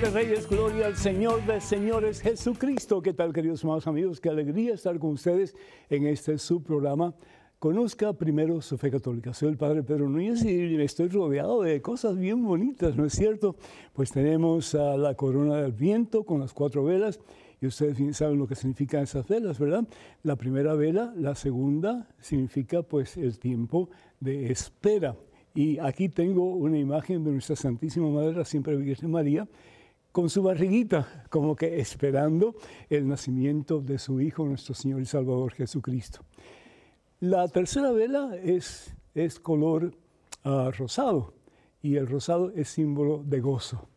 De Reyes, gloria al Señor de Señores Jesucristo. ¿Qué tal, queridos hermanos amigos? Qué alegría estar con ustedes en este subprograma. Conozca primero su fe católica. Soy el Padre Pedro Núñez y estoy rodeado de cosas bien bonitas, ¿no es cierto? Pues tenemos a la corona del viento con las cuatro velas y ustedes bien saben lo que significan esas velas, ¿verdad? La primera vela, la segunda significa pues el tiempo de espera. Y aquí tengo una imagen de nuestra Santísima Madre, la siempre Virgen María, con su barriguita, como que esperando el nacimiento de su Hijo, nuestro Señor y Salvador Jesucristo. La tercera vela es, es color uh, rosado y el rosado es símbolo de gozo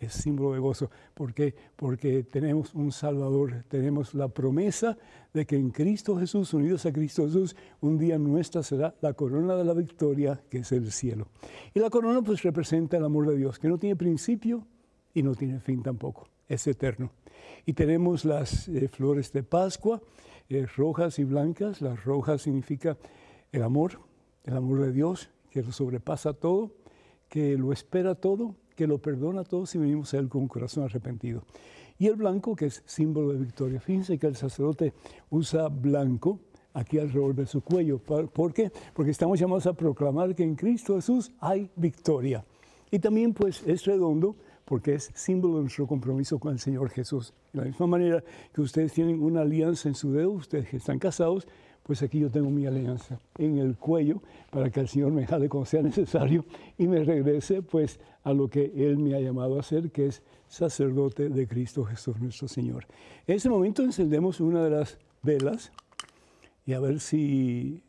es símbolo de gozo. ¿Por qué? Porque tenemos un Salvador, tenemos la promesa de que en Cristo Jesús, unidos a Cristo Jesús, un día nuestra será la corona de la victoria, que es el cielo. Y la corona pues representa el amor de Dios, que no tiene principio y no tiene fin tampoco, es eterno. Y tenemos las eh, flores de Pascua, eh, rojas y blancas. Las rojas significa el amor, el amor de Dios, que lo sobrepasa todo, que lo espera todo que lo perdona a todos si venimos a Él con un corazón arrepentido. Y el blanco, que es símbolo de victoria. Fíjense que el sacerdote usa blanco aquí alrededor de su cuello. ¿Por qué? Porque estamos llamados a proclamar que en Cristo Jesús hay victoria. Y también pues es redondo porque es símbolo de nuestro compromiso con el Señor Jesús. De la misma manera que ustedes tienen una alianza en su dedo, ustedes que están casados, pues aquí yo tengo mi alianza en el cuello para que el Señor me jale cuando sea necesario y me regrese pues a lo que Él me ha llamado a hacer, que es sacerdote de Cristo Jesús nuestro Señor. En este momento encendemos una de las velas y a ver si...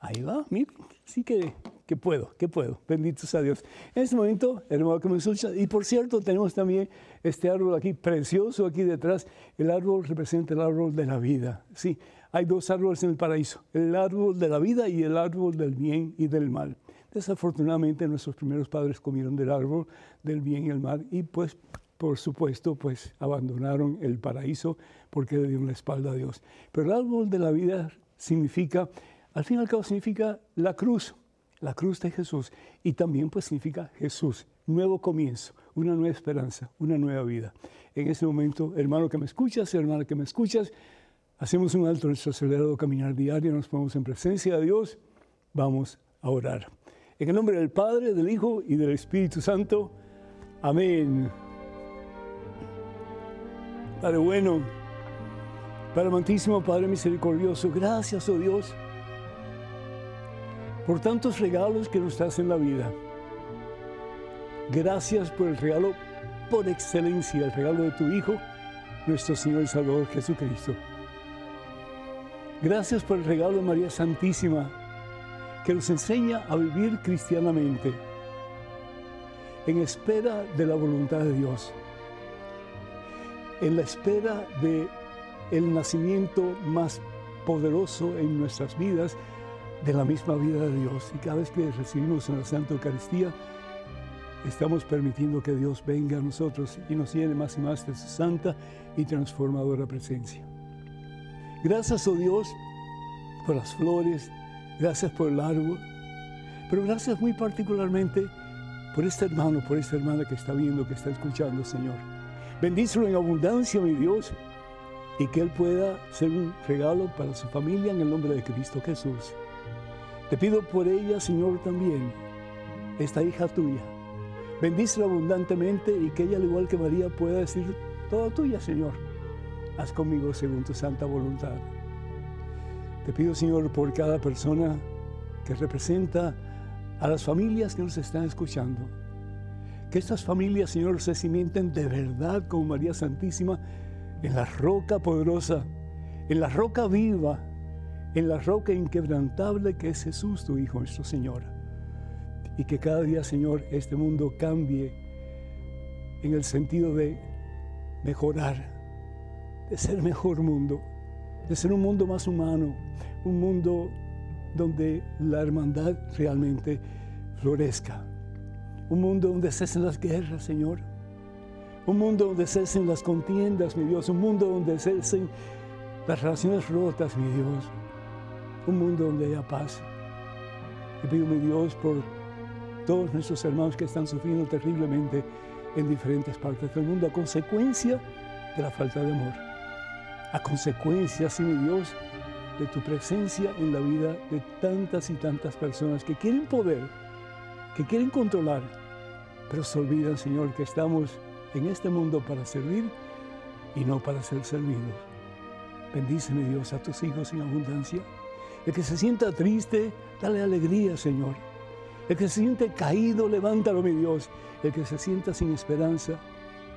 Ahí va, miren, sí que, que puedo, que puedo, benditos a Dios. En este momento, hermano que me escucha, y por cierto, tenemos también este árbol aquí precioso aquí detrás. El árbol representa el árbol de la vida, sí hay dos árboles en el paraíso, el árbol de la vida y el árbol del bien y del mal. Desafortunadamente nuestros primeros padres comieron del árbol del bien y el mal y pues por supuesto pues abandonaron el paraíso porque le dieron la espalda a Dios. Pero el árbol de la vida significa, al fin y al cabo significa la cruz, la cruz de Jesús y también pues significa Jesús, nuevo comienzo, una nueva esperanza, una nueva vida. En ese momento, hermano que me escuchas, hermana que me escuchas, Hacemos un alto en nuestro acelerado caminar diario, nos ponemos en presencia de Dios, vamos a orar. En el nombre del Padre, del Hijo y del Espíritu Santo. Amén. Padre bueno, Padre amantísimo, Padre misericordioso, gracias, oh Dios, por tantos regalos que nos das en la vida. Gracias por el regalo por excelencia, el regalo de tu Hijo, nuestro Señor y Salvador Jesucristo. Gracias por el regalo de María Santísima, que nos enseña a vivir cristianamente, en espera de la voluntad de Dios, en la espera de el nacimiento más poderoso en nuestras vidas de la misma vida de Dios. Y cada vez que recibimos en la Santa Eucaristía, estamos permitiendo que Dios venga a nosotros y nos llene más y más de su santa y transformadora presencia. Gracias, oh Dios, por las flores, gracias por el árbol, pero gracias muy particularmente por este hermano, por esta hermana que está viendo, que está escuchando, Señor. Bendícelo en abundancia, mi Dios, y que Él pueda ser un regalo para su familia en el nombre de Cristo Jesús. Te pido por ella, Señor, también, esta hija tuya. Bendícela abundantemente y que ella, al igual que María, pueda decir, toda tuya, Señor haz conmigo según tu santa voluntad. Te pido, Señor, por cada persona que representa a las familias que nos están escuchando. Que estas familias, Señor, se cimienten de verdad con María Santísima en la roca poderosa, en la roca viva, en la roca inquebrantable que es Jesús, tu Hijo, nuestro Señor. Y que cada día, Señor, este mundo cambie en el sentido de mejorar de ser mejor mundo, de ser un mundo más humano, un mundo donde la hermandad realmente florezca, un mundo donde cesen las guerras, Señor, un mundo donde cesen las contiendas, mi Dios, un mundo donde cesen las relaciones rotas, mi Dios, un mundo donde haya paz. Te pido, mi Dios, por todos nuestros hermanos que están sufriendo terriblemente en diferentes partes del mundo a consecuencia de la falta de amor. A consecuencia, sí, mi Dios, de tu presencia en la vida de tantas y tantas personas que quieren poder, que quieren controlar, pero se olvidan, Señor, que estamos en este mundo para servir y no para ser servidos. Bendíceme, Dios, a tus hijos en abundancia. El que se sienta triste, dale alegría, Señor. El que se siente caído, levántalo, mi Dios. El que se sienta sin esperanza,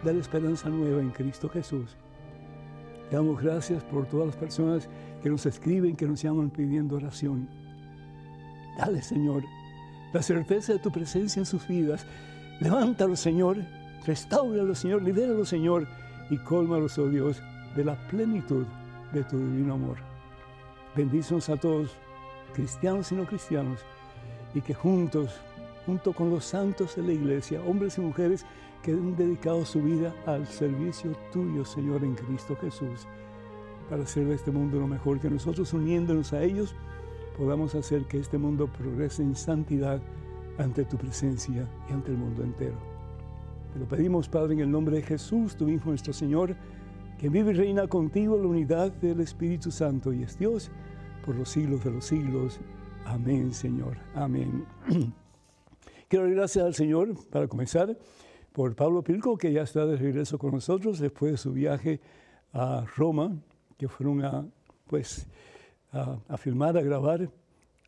dale esperanza nueva en Cristo Jesús. Te damos gracias por todas las personas que nos escriben, que nos llaman pidiendo oración. Dale, Señor, la certeza de tu presencia en sus vidas. Levántalo, Señor. Restáuralo, Señor. Libéralo, Señor. Y cólmalos, oh Dios, de la plenitud de tu divino amor. Bendícenos a todos, cristianos y no cristianos, y que juntos, junto con los santos de la iglesia, hombres y mujeres que han dedicado su vida al servicio tuyo, Señor, en Cristo Jesús, para hacer de este mundo lo mejor, que nosotros uniéndonos a ellos podamos hacer que este mundo progrese en santidad ante tu presencia y ante el mundo entero. Te lo pedimos, Padre, en el nombre de Jesús, tu Hijo nuestro Señor, que vive y reina contigo en la unidad del Espíritu Santo y es Dios por los siglos de los siglos. Amén, Señor. Amén. Quiero dar gracias al Señor para comenzar por Pablo Pilco, que ya está de regreso con nosotros después de su viaje a Roma, que fueron a, pues, a, filmar, a grabar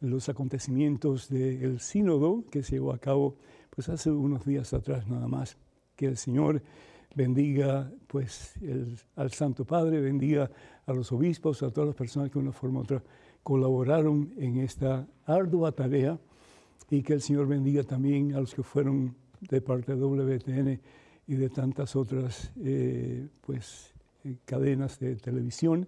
los acontecimientos del sínodo que se llevó a cabo pues hace unos días atrás nada más. Que el Señor bendiga pues al Santo Padre, bendiga a los obispos, a todas las personas que de una forma u otra colaboraron en esta ardua tarea y que el Señor bendiga también a los que fueron de parte de WTN y de tantas otras eh, pues, eh, cadenas de televisión,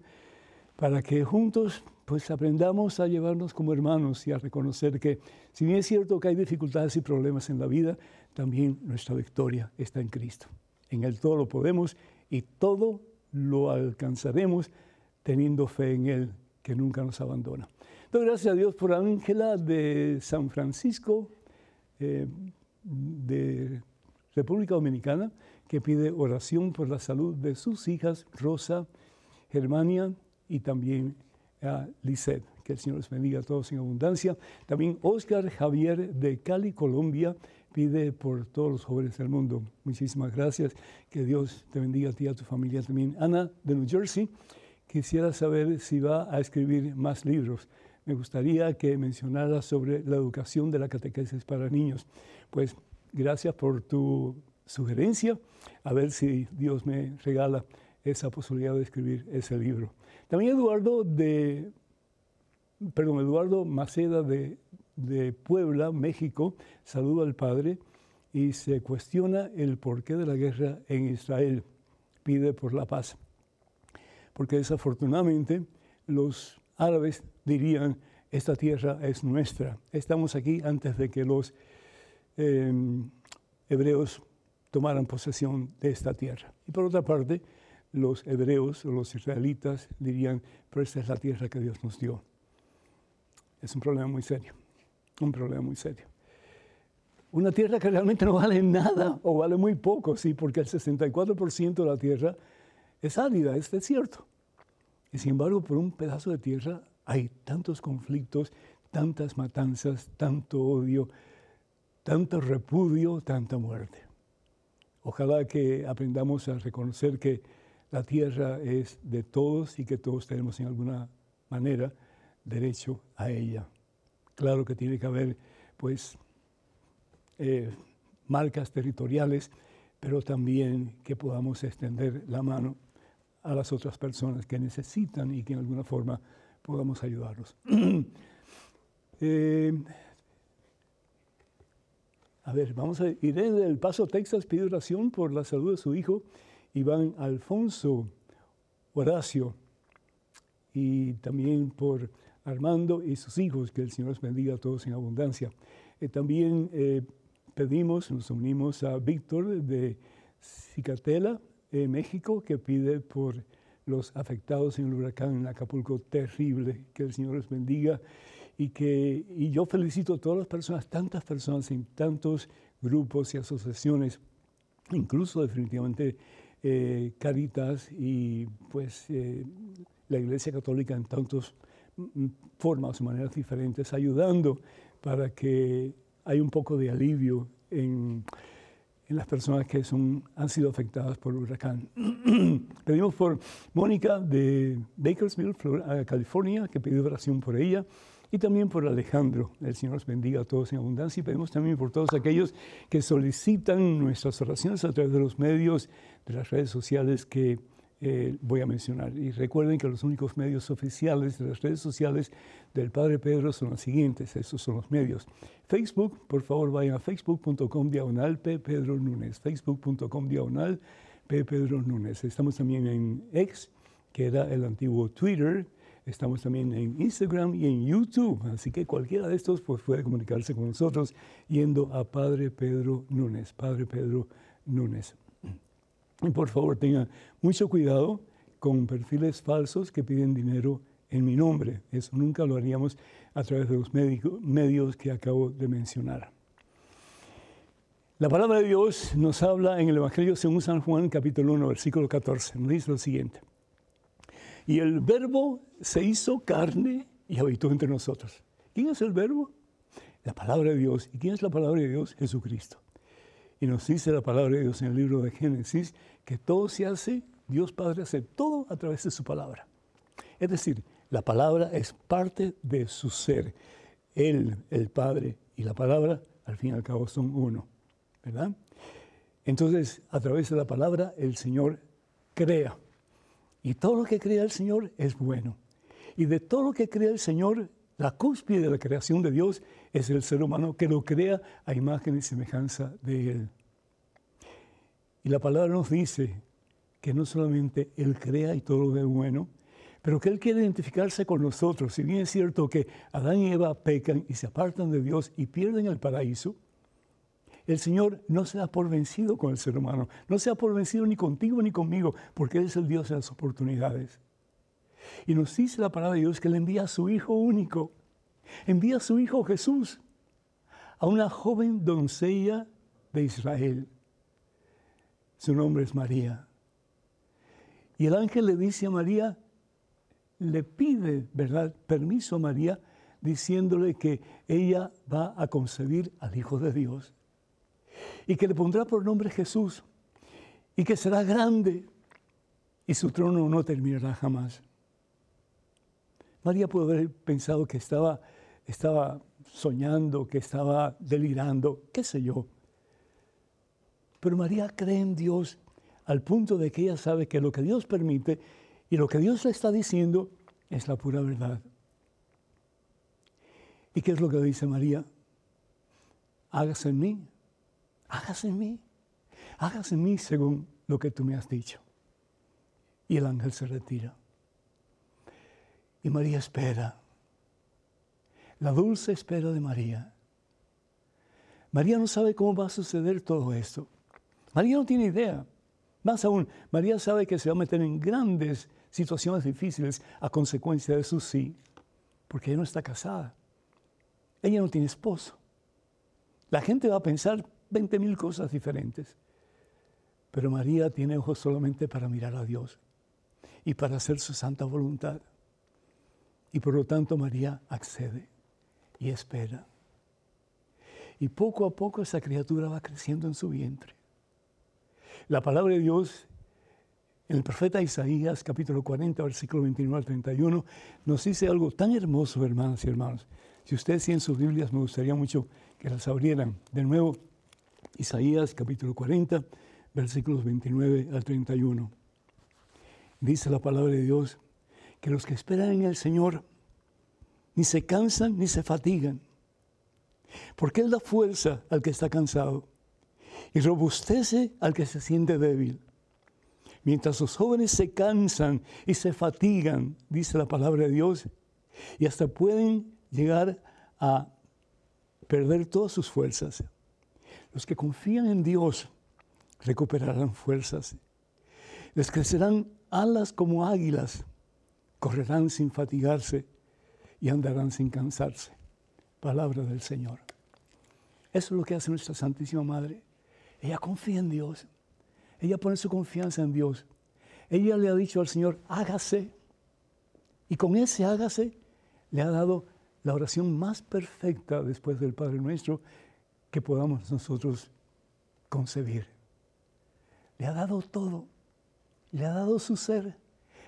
para que juntos pues aprendamos a llevarnos como hermanos y a reconocer que si bien es cierto que hay dificultades y problemas en la vida, también nuestra victoria está en Cristo. En Él todo lo podemos y todo lo alcanzaremos teniendo fe en Él, que nunca nos abandona. Entonces, gracias a Dios por Ángela de San Francisco, eh, de República Dominicana, que pide oración por la salud de sus hijas, Rosa, Germania y también a Lisette. Que el Señor les bendiga a todos en abundancia. También Oscar Javier de Cali, Colombia, pide por todos los jóvenes del mundo. Muchísimas gracias. Que Dios te bendiga a ti y a tu familia también. Ana de New Jersey, quisiera saber si va a escribir más libros. Me gustaría que mencionara sobre la educación de la catequesis para niños. Pues gracias por tu sugerencia. A ver si Dios me regala esa posibilidad de escribir ese libro. También Eduardo de, perdón, Eduardo Maceda de, Puebla, México, saluda al Padre y se cuestiona el porqué de la guerra en Israel. Pide por la paz. Porque desafortunadamente los árabes dirían, esta tierra es nuestra. Estamos aquí antes de que los em, hebreos tomaran posesión de esta tierra. Y por otra parte, los hebreos o los israelitas dirían, pero esta es la tierra que Dios nos dio. Es un problema muy serio, un problema muy serio. Una tierra que realmente no vale nada o vale muy poco, sí, porque el 64% de la tierra es árida, es desierto. Y sin embargo, por un pedazo de tierra hay tantos conflictos, tantas matanzas, tanto odio, tanto repudio, tanta muerte. Ojalá que aprendamos a reconocer que la tierra es de todos y que todos tenemos en alguna manera derecho a ella. Claro que tiene que haber, pues, eh, marcas territoriales, pero también que podamos extender la mano a las otras personas que necesitan y que en alguna forma podamos ayudarlos. Eh, a ver, vamos a ir en El Paso, Texas, pide oración por la salud de su hijo Iván Alfonso Horacio y también por Armando y sus hijos, que el Señor los bendiga a todos en abundancia. Eh, también eh, pedimos, nos unimos a Víctor de Cicatela, eh, México, que pide por los afectados en el huracán en Acapulco terrible, que el Señor les bendiga y que y yo felicito a todas las personas, tantas personas en tantos grupos y asociaciones incluso definitivamente eh, Caritas y pues eh, la Iglesia Católica en tantas mm, formas o maneras diferentes, ayudando para que haya un poco de alivio en, en las personas que son, han sido afectadas por el huracán. Pedimos por Mónica de Bakersfield, California, que pidió oración por ella y también por Alejandro. El Señor los bendiga a todos en abundancia y pedimos también por todos aquellos que solicitan nuestras oraciones a través de los medios, de las redes sociales que eh, voy a mencionar. Y recuerden que los únicos medios oficiales de las redes sociales del Padre Pedro son los siguientes, esos son los medios. Facebook, por favor vayan a facebook.com diagonal P. Núñez, facebook.com diagonal P. Núñez. Estamos también en X, que era el antiguo Twitter, Estamos también en Instagram y en YouTube, así que cualquiera de estos pues, puede comunicarse con nosotros yendo a Padre Pedro Núñez, Padre Pedro Núñez. Y por favor tengan mucho cuidado con perfiles falsos que piden dinero en mi nombre. Eso nunca lo haríamos a través de los medios que acabo de mencionar. La palabra de Dios nos habla en el Evangelio según San Juan, capítulo 1, versículo 14. Nos dice lo siguiente. Y el verbo se hizo carne y habitó entre nosotros. ¿Quién es el verbo? La palabra de Dios. ¿Y quién es la palabra de Dios? Jesucristo. Y nos dice la palabra de Dios en el libro de Génesis que todo se hace, Dios Padre hace todo a través de su palabra. Es decir, la palabra es parte de su ser. Él, el Padre y la palabra, al fin y al cabo, son uno. ¿Verdad? Entonces, a través de la palabra, el Señor crea. Y todo lo que crea el Señor es bueno. Y de todo lo que crea el Señor, la cúspide de la creación de Dios es el ser humano que lo crea a imagen y semejanza de Él. Y la palabra nos dice que no solamente Él crea y todo lo ve bueno, pero que Él quiere identificarse con nosotros. Si bien es cierto que Adán y Eva pecan y se apartan de Dios y pierden el paraíso, el Señor no se da por vencido con el ser humano, no se da por vencido ni contigo ni conmigo, porque Él es el Dios de las oportunidades. Y nos dice la palabra de Dios que le envía a su Hijo único, envía a su Hijo Jesús a una joven doncella de Israel. Su nombre es María. Y el ángel le dice a María, le pide, ¿verdad?, permiso a María, diciéndole que ella va a concebir al Hijo de Dios y que le pondrá por nombre Jesús y que será grande y su trono no terminará jamás. María pudo haber pensado que estaba, estaba soñando, que estaba delirando, qué sé yo. Pero María cree en Dios al punto de que ella sabe que lo que Dios permite y lo que Dios le está diciendo es la pura verdad. ¿Y qué es lo que dice María? Hágase en mí hágase en mí, hágase en mí según lo que tú me has dicho. Y el ángel se retira. Y María espera. La dulce espera de María. María no sabe cómo va a suceder todo esto. María no tiene idea. Más aún, María sabe que se va a meter en grandes situaciones difíciles a consecuencia de su sí, porque ella no está casada. Ella no tiene esposo. La gente va a pensar, 20 mil cosas diferentes. Pero María tiene ojos solamente para mirar a Dios y para hacer su santa voluntad. Y por lo tanto María accede y espera. Y poco a poco esa criatura va creciendo en su vientre. La palabra de Dios en el profeta Isaías, capítulo 40, versículo 29 al 31, nos dice algo tan hermoso, hermanas y hermanos. Si ustedes tienen sus Biblias, me gustaría mucho que las abrieran. De nuevo, Isaías capítulo 40, versículos 29 al 31. Dice la palabra de Dios que los que esperan en el Señor ni se cansan ni se fatigan, porque Él da fuerza al que está cansado y robustece al que se siente débil. Mientras los jóvenes se cansan y se fatigan, dice la palabra de Dios, y hasta pueden llegar a perder todas sus fuerzas. Los que confían en Dios recuperarán fuerzas. Les crecerán alas como águilas, correrán sin fatigarse y andarán sin cansarse. Palabra del Señor. Eso es lo que hace nuestra Santísima Madre. Ella confía en Dios. Ella pone su confianza en Dios. Ella le ha dicho al Señor, hágase. Y con ese hágase le ha dado la oración más perfecta después del Padre Nuestro que podamos nosotros concebir. Le ha dado todo. Le ha dado su ser.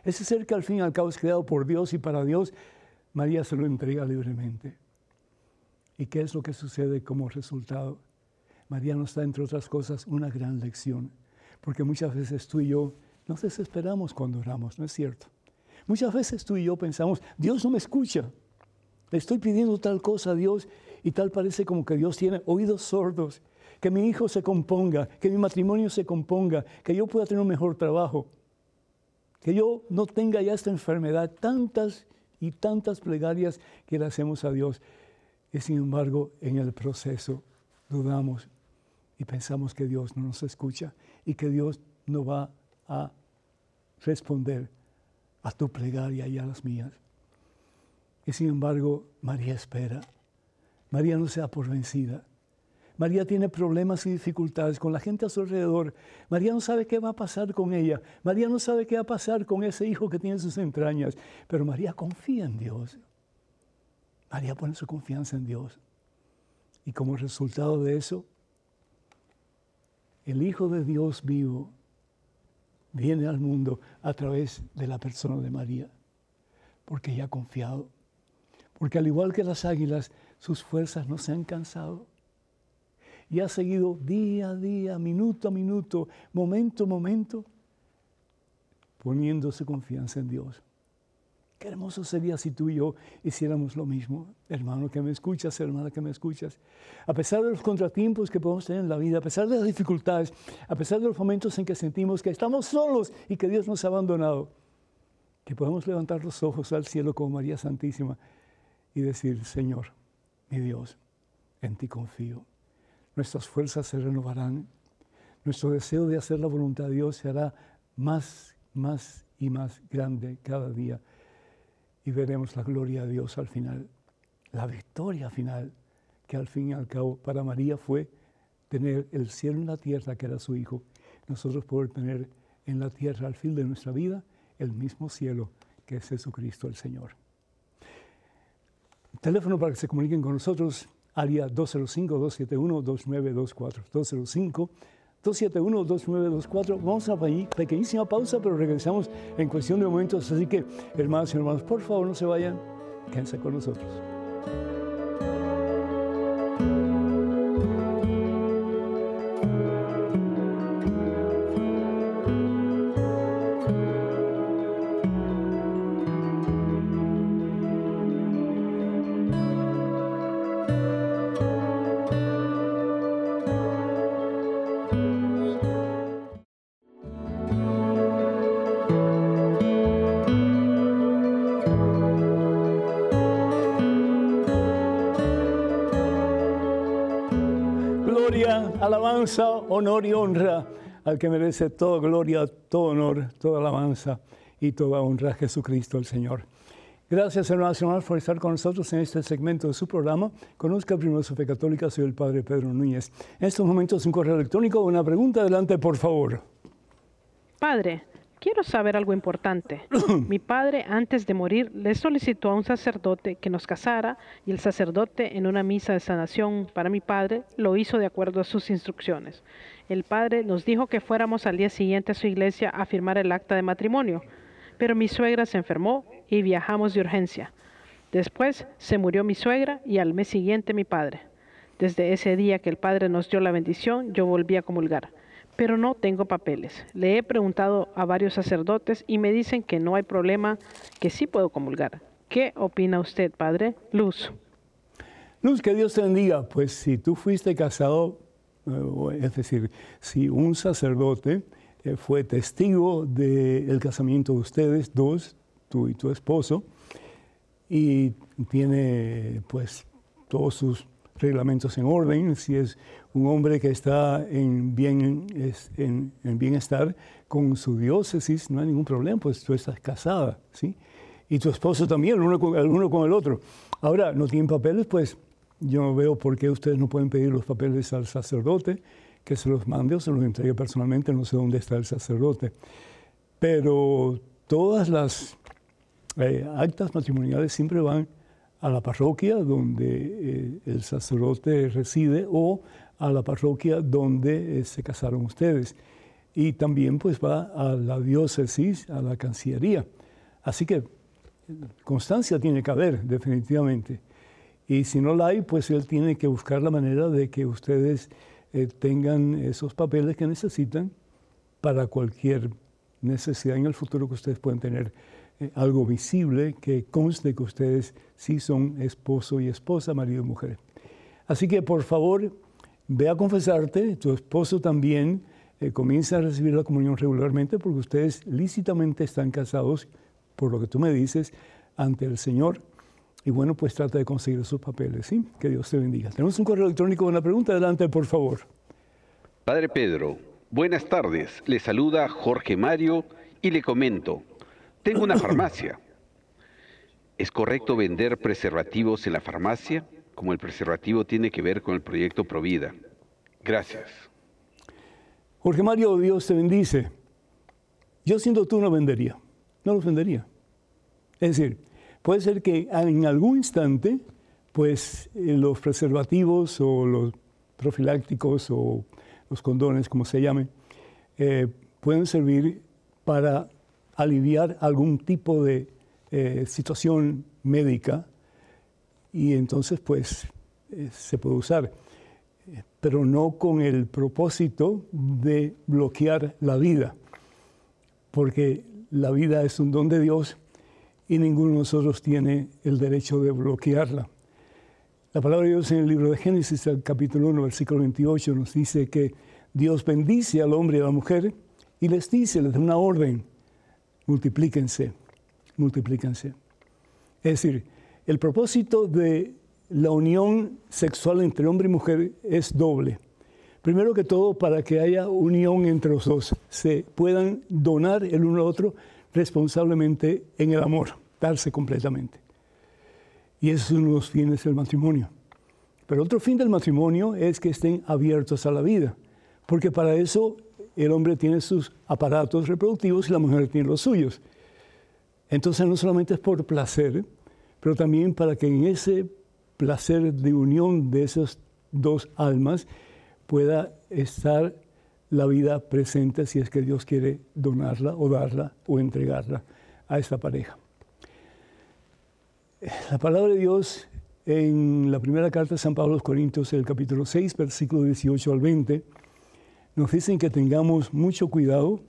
Ese ser que al fin y al cabo es creado por Dios y para Dios, María se lo entrega libremente. ¿Y qué es lo que sucede como resultado? María nos da, entre otras cosas, una gran lección. Porque muchas veces tú y yo nos desesperamos cuando oramos, ¿no es cierto? Muchas veces tú y yo pensamos, Dios no me escucha. Le estoy pidiendo tal cosa a Dios y tal parece como que Dios tiene oídos sordos. Que mi hijo se componga, que mi matrimonio se componga, que yo pueda tener un mejor trabajo que yo no tenga ya esta enfermedad, tantas y tantas plegarias que le hacemos a Dios. Y sin embargo, en el proceso dudamos y pensamos que Dios no nos escucha y que Dios no va a responder a tu plegaria y a las mías. Y sin embargo, María espera. María no sea por vencida. María tiene problemas y dificultades con la gente a su alrededor. María no sabe qué va a pasar con ella. María no sabe qué va a pasar con ese hijo que tiene en sus entrañas. Pero María confía en Dios. María pone su confianza en Dios. Y como resultado de eso, el Hijo de Dios vivo viene al mundo a través de la persona de María. Porque ella ha confiado. Porque al igual que las águilas, sus fuerzas no se han cansado y ha seguido día a día, minuto a minuto, momento a momento, poniéndose confianza en Dios. Qué hermoso sería si tú y yo hiciéramos lo mismo, hermano que me escuchas, hermana que me escuchas. A pesar de los contratiempos que podemos tener en la vida, a pesar de las dificultades, a pesar de los momentos en que sentimos que estamos solos y que Dios nos ha abandonado, que podemos levantar los ojos al cielo como María Santísima y decir, Señor, mi Dios, en ti confío nuestras fuerzas se renovarán, nuestro deseo de hacer la voluntad de Dios se hará más, más y más grande cada día. Y veremos la gloria de Dios al final, la victoria final, que al fin y al cabo para María fue tener el cielo en la tierra, que era su Hijo, nosotros poder tener en la tierra al fin de nuestra vida el mismo cielo que es Jesucristo el Señor. Teléfono para que se comuniquen con nosotros, área 205-271-2924. 205-271-2924. Vamos a una pequeñísima pausa, pero regresamos en cuestión de momentos. Así que, hermanos y hermanos, por favor no se vayan, quédense con nosotros. Honor y honra al que merece toda gloria, todo honor, toda alabanza y toda honra a Jesucristo el Señor. Gracias, hermanos y hermanos, por estar con nosotros en este segmento de su programa. Conozca primero su fe católica, soy el Padre Pedro Núñez. En estos momentos, un correo electrónico, una pregunta, adelante, por favor. Padre, Quiero saber algo importante. Mi padre, antes de morir, le solicitó a un sacerdote que nos casara y el sacerdote, en una misa de sanación para mi padre, lo hizo de acuerdo a sus instrucciones. El padre nos dijo que fuéramos al día siguiente a su iglesia a firmar el acta de matrimonio, pero mi suegra se enfermó y viajamos de urgencia. Después se murió mi suegra y al mes siguiente mi padre. Desde ese día que el padre nos dio la bendición, yo volví a comulgar pero no tengo papeles. Le he preguntado a varios sacerdotes y me dicen que no hay problema, que sí puedo comulgar. ¿Qué opina usted, padre? Luz. Luz, que Dios te bendiga. Pues si tú fuiste casado, eh, es decir, si un sacerdote eh, fue testigo del casamiento de ustedes dos, tú y tu esposo, y tiene pues todos sus reglamentos en orden, si es un hombre que está en, bien, en, bienestar con su diócesis, no hay ningún problema, pues tú estás casada, ¿sí? Y tu esposo también, el uno con el, uno con el otro. Ahora, no tienen papeles, pues yo no veo por qué ustedes no pueden pedir los papeles al sacerdote que se los mande o se los entregue personalmente, no sé dónde está el sacerdote. Pero todas las eh, actas matrimoniales siempre van a la parroquia donde eh, el sacerdote reside o a la parroquia donde eh, se casaron ustedes. Y también pues va a la diócesis, a la cancillería. Así que constancia tiene que haber, definitivamente. Y si no la hay, pues él tiene que buscar la manera de que ustedes eh, tengan esos papeles que necesitan para cualquier necesidad en el futuro que ustedes puedan tener algo visible que conste que ustedes sí son esposo y esposa, marido y mujer. Así que por favor, ve a confesarte, tu esposo también eh, comienza a recibir la comunión regularmente porque ustedes lícitamente están casados, por lo que tú me dices, ante el Señor. Y bueno, pues trata de conseguir esos papeles, ¿sí? Que Dios te bendiga. Tenemos un correo electrónico con una pregunta. Adelante, por favor. Padre Pedro, buenas tardes. Le saluda Jorge Mario y le comento. Tengo una farmacia. ¿Es correcto vender preservativos en la farmacia? Como el preservativo tiene que ver con el proyecto Provida. Gracias. Jorge Mario, Dios te bendice. Yo siendo tú no vendería. No los vendería. Es decir, puede ser que en algún instante, pues eh, los preservativos o los profilácticos o los condones, como se llamen, eh, pueden servir para aliviar algún tipo de eh, situación médica y entonces pues se puede usar, pero no con el propósito de bloquear la vida, porque la vida es un don de Dios y ninguno de nosotros tiene el derecho de bloquearla. La palabra de Dios en el libro de Génesis, el capítulo 1, versículo 28, nos dice que Dios bendice al hombre y a la mujer y les dice, les da una orden, multiplíquense, multiplíquense. Es decir, el propósito de la unión sexual entre hombre y mujer es doble. Primero que todo, para que haya unión entre los dos, se puedan donar el uno al otro responsablemente en el amor, darse completamente. Y ese es uno de los fines del matrimonio. Pero otro fin del matrimonio es que estén abiertos a la vida, porque para eso el hombre tiene sus aparatos reproductivos y la mujer tiene los suyos. Entonces no solamente es por placer, pero también para que en ese placer de unión de esas dos almas pueda estar la vida presente si es que Dios quiere donarla o darla o entregarla a esta pareja. La palabra de Dios en la primera carta de San Pablo a los Corintios, el capítulo 6, versículo 18 al 20, nos dicen que tengamos mucho cuidado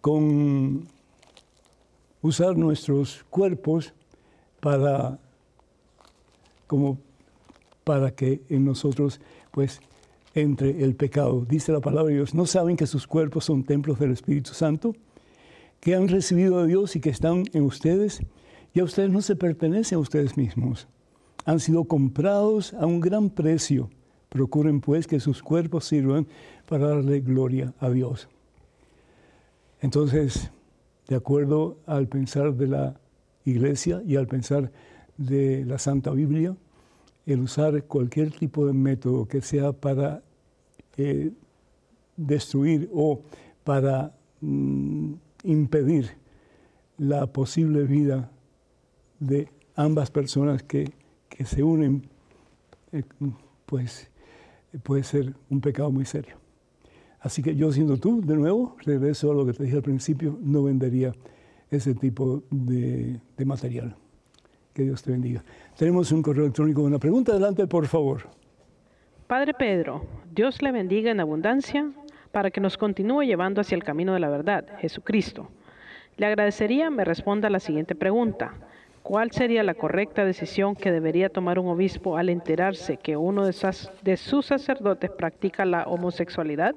con usar nuestros cuerpos para como para que en nosotros pues entre el pecado. Dice la palabra de Dios, ¿no saben que sus cuerpos son templos del Espíritu Santo? Que han recibido a Dios y que están en ustedes. Y a ustedes no se pertenecen a ustedes mismos. Han sido comprados a un gran precio. Procuren pues que sus cuerpos sirvan para darle gloria a Dios. Entonces, de acuerdo al pensar de la iglesia y al pensar de la Santa Biblia, el usar cualquier tipo de método que sea para eh, destruir o para mm, impedir la posible vida de ambas personas que, se unen, eh, pues puede ser un pecado muy serio. Así que yo siendo tú, de nuevo, regreso a lo que te dije al principio, no vendería ese tipo de material. Que Dios te bendiga. Tenemos un correo electrónico una pregunta. Adelante, por favor. Padre Pedro, Dios le bendiga en abundancia para que nos continúe llevando hacia el camino de la verdad, Jesucristo. Le agradecería me responda la siguiente pregunta. ¿Cuál sería la correcta decisión que debería tomar un obispo al enterarse que uno de sus sacerdotes practica la homosexualidad?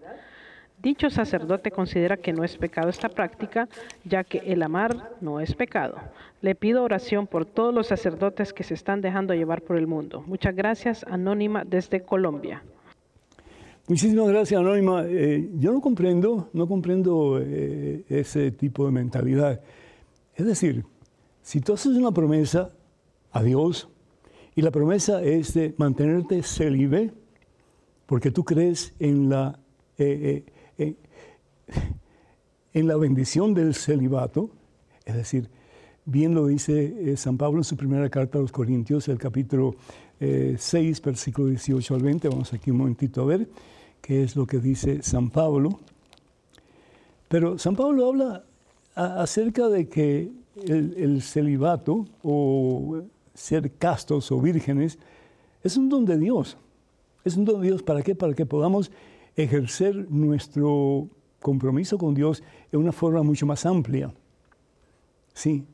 Dicho sacerdote considera que no es pecado esta práctica, ya que el amar no es pecado. Le pido oración por todos los sacerdotes que se están dejando llevar por el mundo. Muchas gracias, Anónima, desde Colombia. Muchísimas gracias, Anónima. Eh, yo no comprendo, no comprendo eh, ese tipo de mentalidad. Es decir, si tú haces una promesa a Dios y la promesa es de mantenerte célibe, porque tú crees en la, eh, eh, en la bendición del celibato, es decir, bien lo dice San Pablo en su primera carta a los Corintios, el capítulo 6, versículo 18 al 20, vamos aquí un momentito a ver qué es lo que dice San Pablo. Pero San Pablo habla acerca de que el, celibato o ser castos o vírgenes es un don de Dios. Es un don de Dios para qué? Para que podamos ejercer nuestro compromiso con Dios en una forma mucho más amplia. Sí,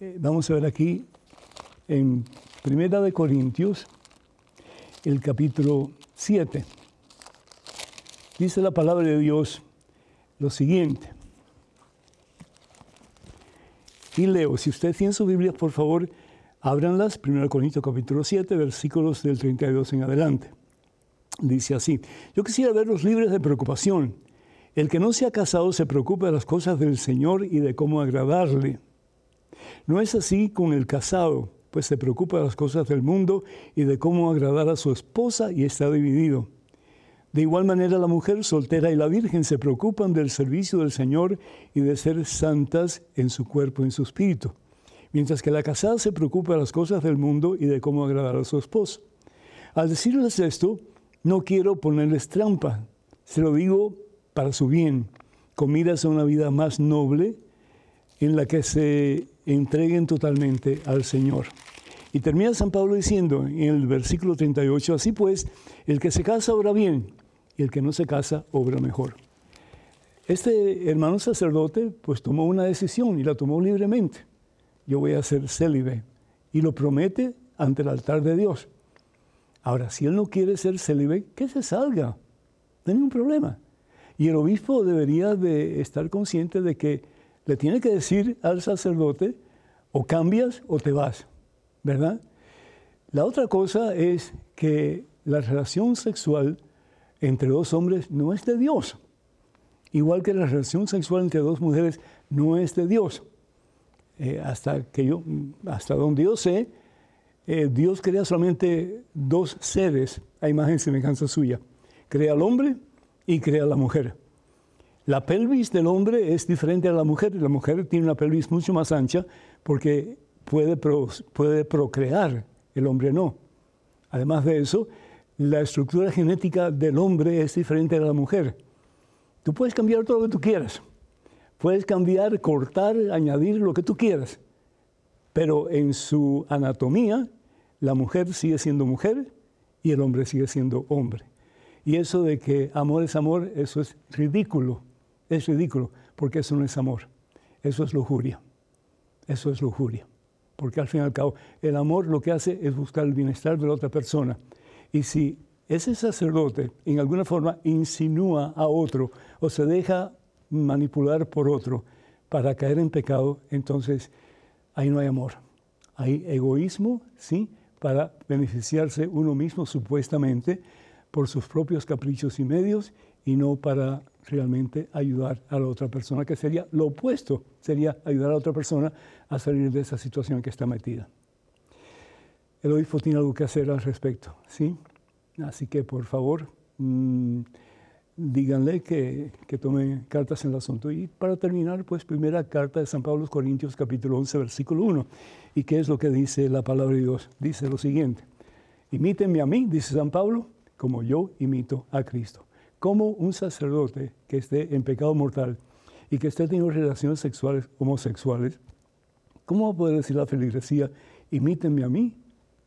eh, vamos a ver aquí en Primera de Corintios, el capítulo 7. Dice la palabra de Dios lo siguiente. Y leo, si usted tiene su Biblia, por favor, ábranlas, 1 Corintios capítulo 7, versículos del 32 en adelante. Dice así, yo quisiera verlos libres de preocupación. El que no se ha casado se preocupa de las cosas del Señor y de cómo agradarle. No es así con el casado, pues se preocupa de las cosas del mundo y de cómo agradar a su esposa y está dividido. De igual manera, la mujer soltera y la virgen se preocupan del servicio del Señor y de ser santas en su cuerpo en su espíritu, mientras que la casada se preocupa de las cosas del mundo y de cómo agradar a su esposo. Al decirles esto, no quiero ponerles trampa, se lo digo para su bien, comidas a una vida más noble en la que se entreguen totalmente al Señor. Y termina San Pablo diciendo en el versículo 38, así pues, el que se casa obra bien, y el que no se casa obra mejor. Este hermano sacerdote pues tomó una decisión y la tomó libremente. Yo voy a ser célibe y lo promete ante el altar de Dios. Ahora, si él no quiere ser célibe, que se salga. No hay ningún problema. Y el obispo debería de estar consciente de que le tiene que decir al sacerdote, o cambias o te vas, ¿verdad? La otra cosa es que la relación sexual entre dos hombres no es de Dios. Igual que la relación sexual entre dos mujeres no es de Dios. Eh, hasta, que yo, hasta donde yo sé, eh, Dios crea solamente dos seres a imagen y semejanza suya. Crea al hombre y crea a la mujer. La pelvis del hombre es diferente a la mujer. La mujer tiene una pelvis mucho más ancha porque puede, puede procrear, el hombre no. Además de eso, la estructura genética del hombre es diferente a la mujer. Tú puedes cambiar todo lo que tú quieras. Puedes cambiar, cortar, añadir lo que tú quieras. Pero en su anatomía, la mujer sigue siendo mujer y el hombre sigue siendo hombre. Y eso de que amor es amor, eso es ridículo. Es ridículo, porque eso no es amor. Eso es lujuria. Eso es lujuria. Porque al fin y al cabo, el amor lo que hace es buscar el bienestar de la otra persona. Y si ese sacerdote en alguna forma insinúa a otro o se deja manipular por otro para caer en pecado, entonces ahí no hay amor. Hay egoísmo, sí, para beneficiarse uno mismo supuestamente por sus propios caprichos y medios y no para realmente ayudar a la otra persona, que sería lo opuesto, sería ayudar a la otra persona a salir de esa situación que está metida el obispo tiene algo que hacer al respecto, ¿sí? Así que por favor, mm, díganle que, que tome cartas en el asunto. Y para terminar, pues primera carta de San Pablo los Corintios, capítulo 11, versículo 1. ¿Y qué es lo que dice la palabra de Dios? Dice lo siguiente, imítenme a mí, dice San Pablo, como yo imito a Cristo. Como un sacerdote que esté en pecado mortal y que esté teniendo relaciones sexuales homosexuales, ¿cómo va a poder decir la feligresía, imítenme a mí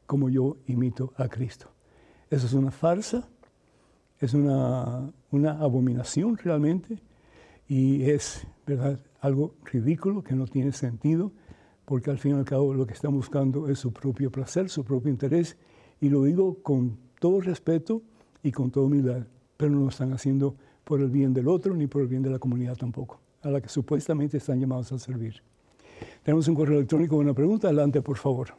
como yo imito a Cristo. Eso es una farsa, es una, abominación realmente y es ¿verdad? algo ridículo que no tiene sentido porque al fin y al cabo lo que están buscando es su propio placer, su propio interés y lo digo con todo respeto y con toda humildad, pero no lo están haciendo por el bien del otro ni por el bien de la comunidad tampoco, a la que supuestamente están llamados a servir. Tenemos un correo electrónico, una pregunta, adelante por favor.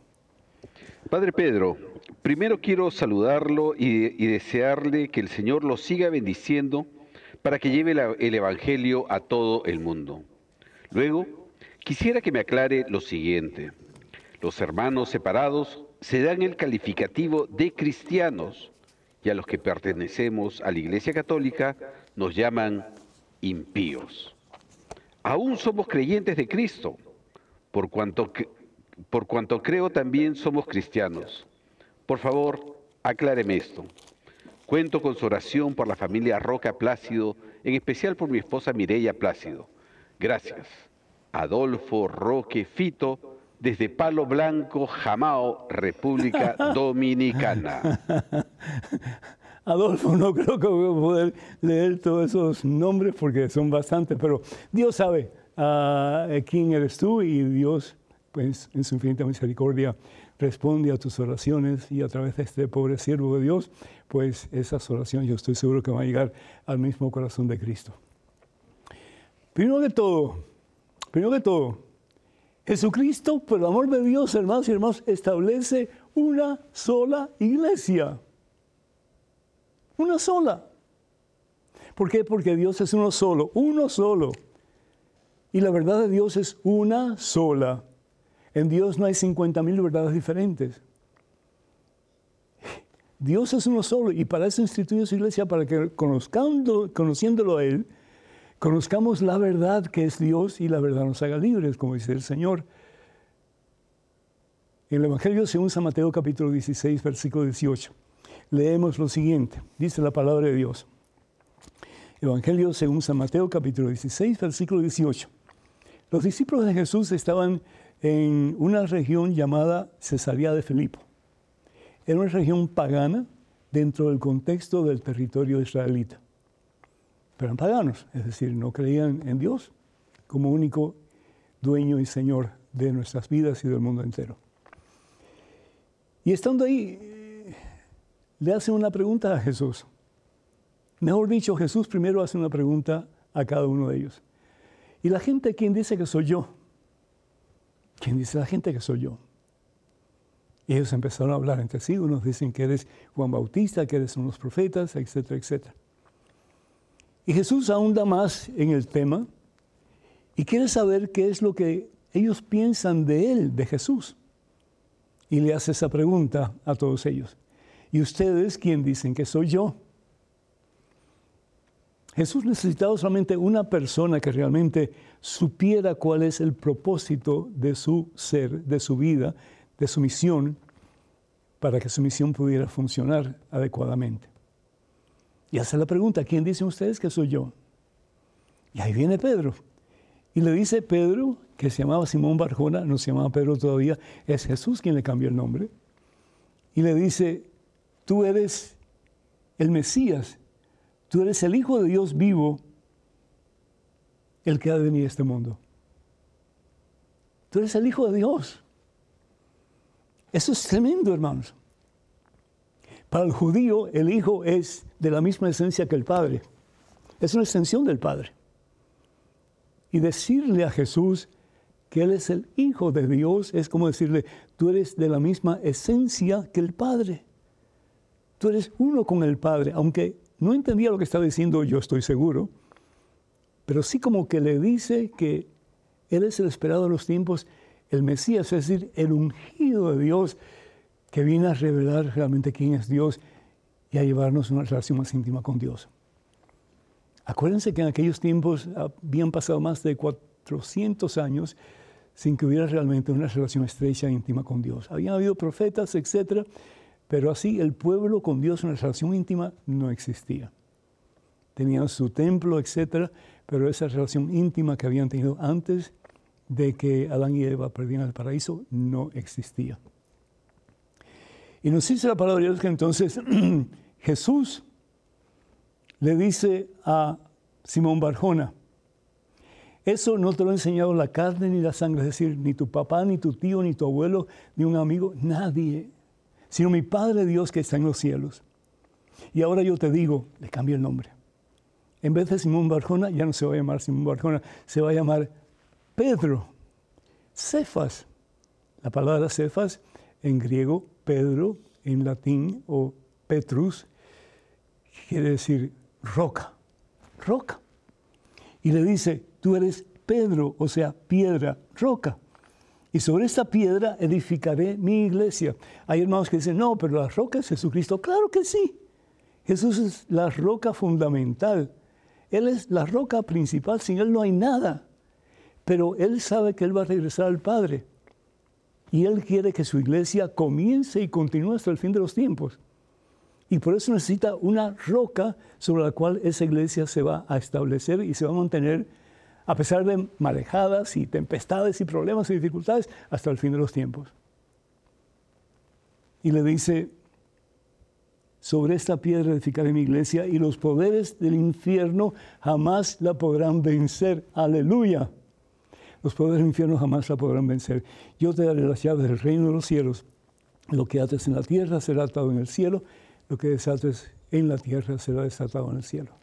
Padre Pedro, primero quiero saludarlo y, desearle que el Señor lo siga bendiciendo para que lleve el Evangelio a todo el mundo. Luego, quisiera que me aclare lo siguiente. Los hermanos separados se dan el calificativo de cristianos y a los que pertenecemos a la Iglesia Católica nos llaman impíos. Aún somos creyentes de Cristo, por cuanto, por cuanto creo también somos cristianos. Por favor, acláreme esto. Cuento con su oración por la familia Roca Plácido, en especial por mi esposa Mireya Plácido. Gracias. Adolfo Roque Fito, desde Palo Blanco, Jamao, República Dominicana. Adolfo, no creo que voy a poder leer todos esos nombres porque son bastantes, pero Dios sabe ah, quién eres tú y Dios, pues en su infinita misericordia, responde a tus oraciones y a través de este pobre siervo de Dios, pues esas oraciones yo estoy seguro que van a llegar al mismo corazón de Cristo. Primero que todo, primero que todo, Jesucristo, por el amor de Dios, hermanos y hermanos, establece una sola iglesia. Una sola. ¿Por qué? Porque Dios es uno solo, uno solo. Y la verdad de Dios es una sola. En Dios no hay 50 mil verdades diferentes. Dios es uno solo y para eso instituyó su iglesia, para que conozcando, conociéndolo a Él, conozcamos la verdad que es Dios y la verdad nos haga libres, como dice el Señor. En el Evangelio según San Mateo capítulo 16, versículo 18 leemos lo siguiente, dice la palabra de Dios. Evangelio según San Mateo capítulo 16, versículo 18. Los discípulos de Jesús estaban en una región llamada Cesarea de Filipo. Era una región pagana dentro del contexto del territorio israelita. Pero eran paganos, es decir, no creían en Dios como único dueño y señor de nuestras vidas y del mundo entero. Y estando ahí, le hacen una pregunta a Jesús. Mejor dicho, Jesús primero hace una pregunta a cada uno de ellos. ¿Y la gente quién dice que soy yo? ¿Quién dice la gente que soy yo? Y ellos empezaron a hablar entre sí. Unos dicen que eres Juan Bautista, que eres unos profetas, etcétera, etcétera. Y Jesús ahonda más en el tema y quiere saber qué es lo que ellos piensan de él, de Jesús. Y le hace esa pregunta a todos ellos. ¿Y ustedes quién dicen que soy yo? Jesús necesitaba solamente una persona que realmente supiera cuál es el propósito de su ser, de su vida, de su misión, para que su misión pudiera funcionar adecuadamente. Y hace la pregunta, ¿quién dicen ustedes que soy yo? Y ahí viene Pedro. Y le dice Pedro, que se llamaba Simón Barjona, no se llamaba Pedro todavía, es Jesús quien le cambió el nombre. Y le dice, tú eres el Mesías, tú eres el Hijo de Dios vivo, el que ha de venir a este mundo. Tú eres el Hijo de Dios. Eso es tremendo, hermanos. Para el judío, el Hijo es de la misma esencia que el Padre. Es una extensión del Padre. Y decirle a Jesús que Él es el Hijo de Dios es como decirle, tú eres de la misma esencia que el Padre. Tú eres uno con el Padre, aunque no entendía lo que estaba diciendo, yo estoy seguro, pero sí como que le dice que Él es el esperado de los tiempos, el Mesías, es decir, el ungido de Dios que viene a revelar realmente quién es Dios y a llevarnos una relación más íntima con Dios. Acuérdense que en aquellos tiempos habían pasado más de 400 años sin que hubiera realmente una relación estrecha e íntima con Dios. Habían habido profetas, etcétera, pero así el pueblo con Dios, una relación íntima, no existía. Tenían su templo, etc., pero esa relación íntima que habían tenido antes de que Adán y Eva perdieran el paraíso no existía. Y nos dice la palabra de Dios que entonces Jesús le dice a Simón Barjona, eso no te lo ha enseñado la carne ni la sangre, es decir, ni tu papá, ni tu tío, ni tu abuelo, ni un amigo, nadie sino mi Padre Dios que está en los cielos. Y ahora yo te digo, le cambio el nombre. En vez de Simón Barjona, ya no se va a llamar Simón Barjona, se va a llamar Pedro. Cefas. La palabra Cefas en griego, Pedro, en latín o Petrus, quiere decir roca. Roca. Y le dice, tú eres Pedro, o sea, piedra, roca. Y sobre esta piedra edificaré mi iglesia. Hay hermanos que dicen, no, pero la roca es Jesucristo. Claro que sí. Jesús es la roca fundamental. Él es la roca principal, sin Él no hay nada. Pero Él sabe que Él va a regresar al Padre. Y Él quiere que su iglesia comience y continúe hasta el fin de los tiempos. Y por eso necesita una roca sobre la cual esa iglesia se va a establecer y se va a mantener a pesar de marejadas y tempestades y problemas y dificultades hasta el fin de los tiempos. Y le dice, sobre esta piedra edificaré mi iglesia y los poderes del infierno jamás la podrán vencer. Aleluya. Los poderes del infierno jamás la podrán vencer. Yo te daré las llaves del reino de los cielos. Lo que ates en la tierra será atado en el cielo. Lo que desates en la tierra será desatado en el cielo.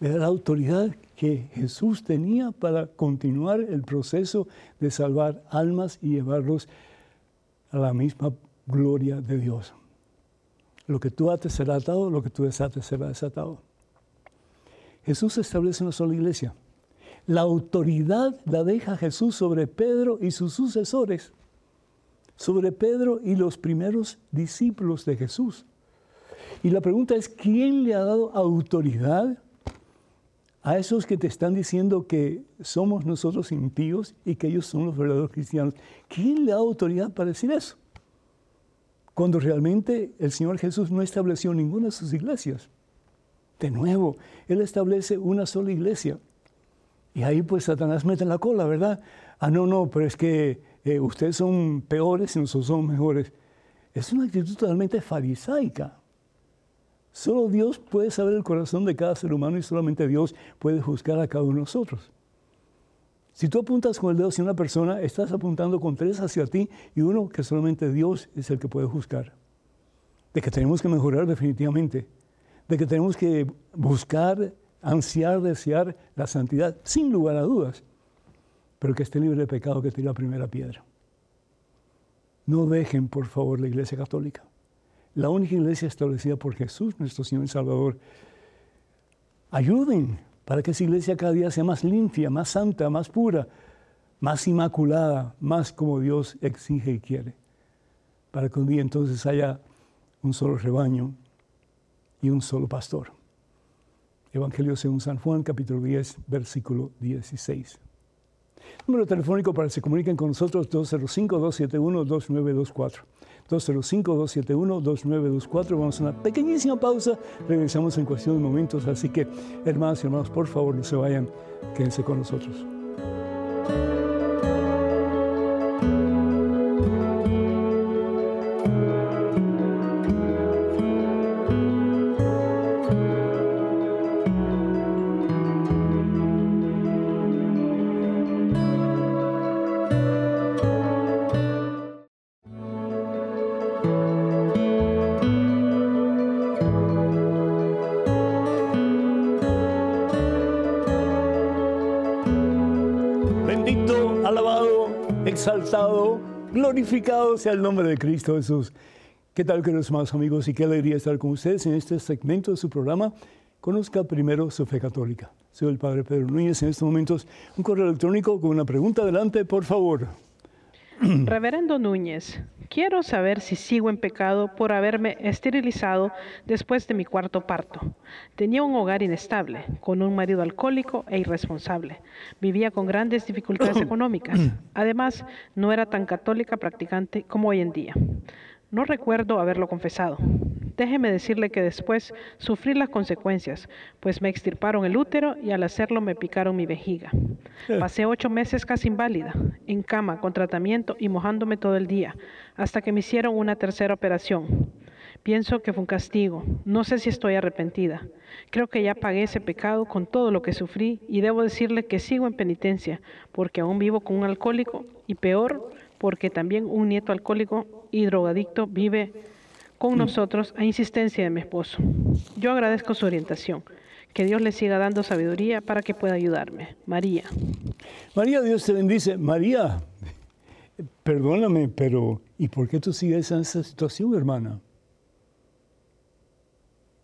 Le la autoridad que Jesús tenía para continuar el proceso de salvar almas y llevarlos a la misma gloria de Dios. Lo que tú ates será atado, lo que tú desates será desatado. Jesús establece una sola iglesia. La autoridad la deja Jesús sobre Pedro y sus sucesores, sobre Pedro y los primeros discípulos de Jesús. Y la pregunta es, ¿quién le ha dado autoridad a esos que te están diciendo que somos nosotros impíos y que ellos son los verdaderos cristianos? ¿Quién le da autoridad para decir eso? Cuando realmente el Señor Jesús no estableció ninguna de sus iglesias. De nuevo, Él establece una sola iglesia. Y ahí pues Satanás mete en la cola, ¿verdad? Ah, no, no, pero es que eh, ustedes son peores y nosotros somos mejores. Es una actitud totalmente farisaica. Solo Dios puede saber el corazón de cada ser humano y solamente Dios puede juzgar a cada uno de nosotros. Si tú apuntas con el dedo hacia una persona, estás apuntando con tres hacia ti y uno que solamente Dios es el que puede juzgar. De que tenemos que mejorar definitivamente. De que tenemos que buscar, ansiar, desear la santidad, sin lugar a dudas. Pero que esté libre de pecado que tire la primera piedra. No dejen, por favor, la Iglesia Católica la única iglesia establecida por Jesús, nuestro Señor y Salvador. Ayuden para que esa iglesia cada día sea más limpia, más santa, más pura, más inmaculada, más como Dios exige y quiere. Para que un día entonces haya un solo rebaño y un solo pastor. Evangelio según San Juan, capítulo 10, versículo 16. Número telefónico para que se comuniquen con nosotros 205-271-2924. 205-271-2924. Vamos a una pequeñísima pausa. Regresamos en cuestión de momentos. Así que, hermanos y hermanos, por favor, no se vayan. Quédense con nosotros. Glorificado sea el nombre de Cristo Jesús. ¿Qué tal, queridos hermanos amigos? Y qué alegría estar con ustedes en este segmento de su programa. Conozca primero su fe católica. Soy el Padre Pedro Núñez. En estos momentos, un correo electrónico con una pregunta. Adelante, por favor. Reverendo Núñez, quiero saber si sigo en pecado por haberme esterilizado después de mi cuarto parto. Tenía un hogar inestable, con un marido alcohólico e irresponsable. Vivía con grandes dificultades económicas. Además, no era tan católica practicante como hoy en día. No recuerdo haberlo confesado. Déjeme decirle que después sufrí las consecuencias, pues me extirparon el útero y al hacerlo me picaron mi vejiga. Pasé ocho meses casi inválida, en cama, con tratamiento y mojándome todo el día, hasta que me hicieron una tercera operación. Pienso que fue un castigo. No sé si estoy arrepentida. Creo que ya pagué ese pecado con todo lo que sufrí y debo decirle que sigo en penitencia porque aún vivo con un alcohólico y peor porque también un nieto alcohólico y drogadicto vive con mm. nosotros a insistencia de mi esposo. Yo agradezco su orientación. Que Dios le siga dando sabiduría para que pueda ayudarme. María. María, Dios te bendice. María, perdóname, pero ¿y por qué tú sigues en esa situación, hermana?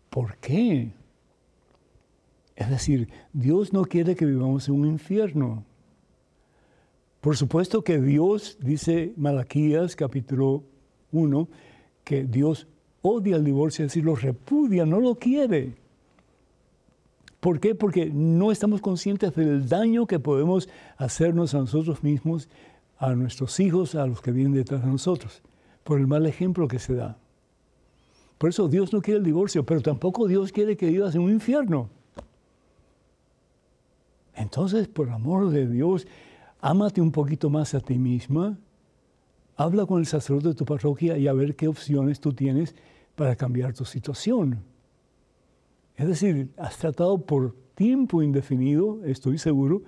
¿Por qué? Es decir, Dios no quiere que vivamos en un infierno. Por supuesto que Dios, dice Malaquías capítulo 1, que Dios odia el divorcio, es decir, lo repudia, no lo quiere. ¿Por qué? Porque no estamos conscientes del daño que podemos hacernos a nosotros mismos, a nuestros hijos, a los que vienen detrás de nosotros, por el mal ejemplo que se da. Por eso Dios no quiere el divorcio, pero tampoco Dios quiere que vivas en un infierno. Entonces, por amor de Dios, ámate un poquito más a ti misma, habla con el sacerdote de tu parroquia y a ver qué opciones tú tienes para cambiar tu situación. Es decir, has tratado por tiempo indefinido, estoy seguro,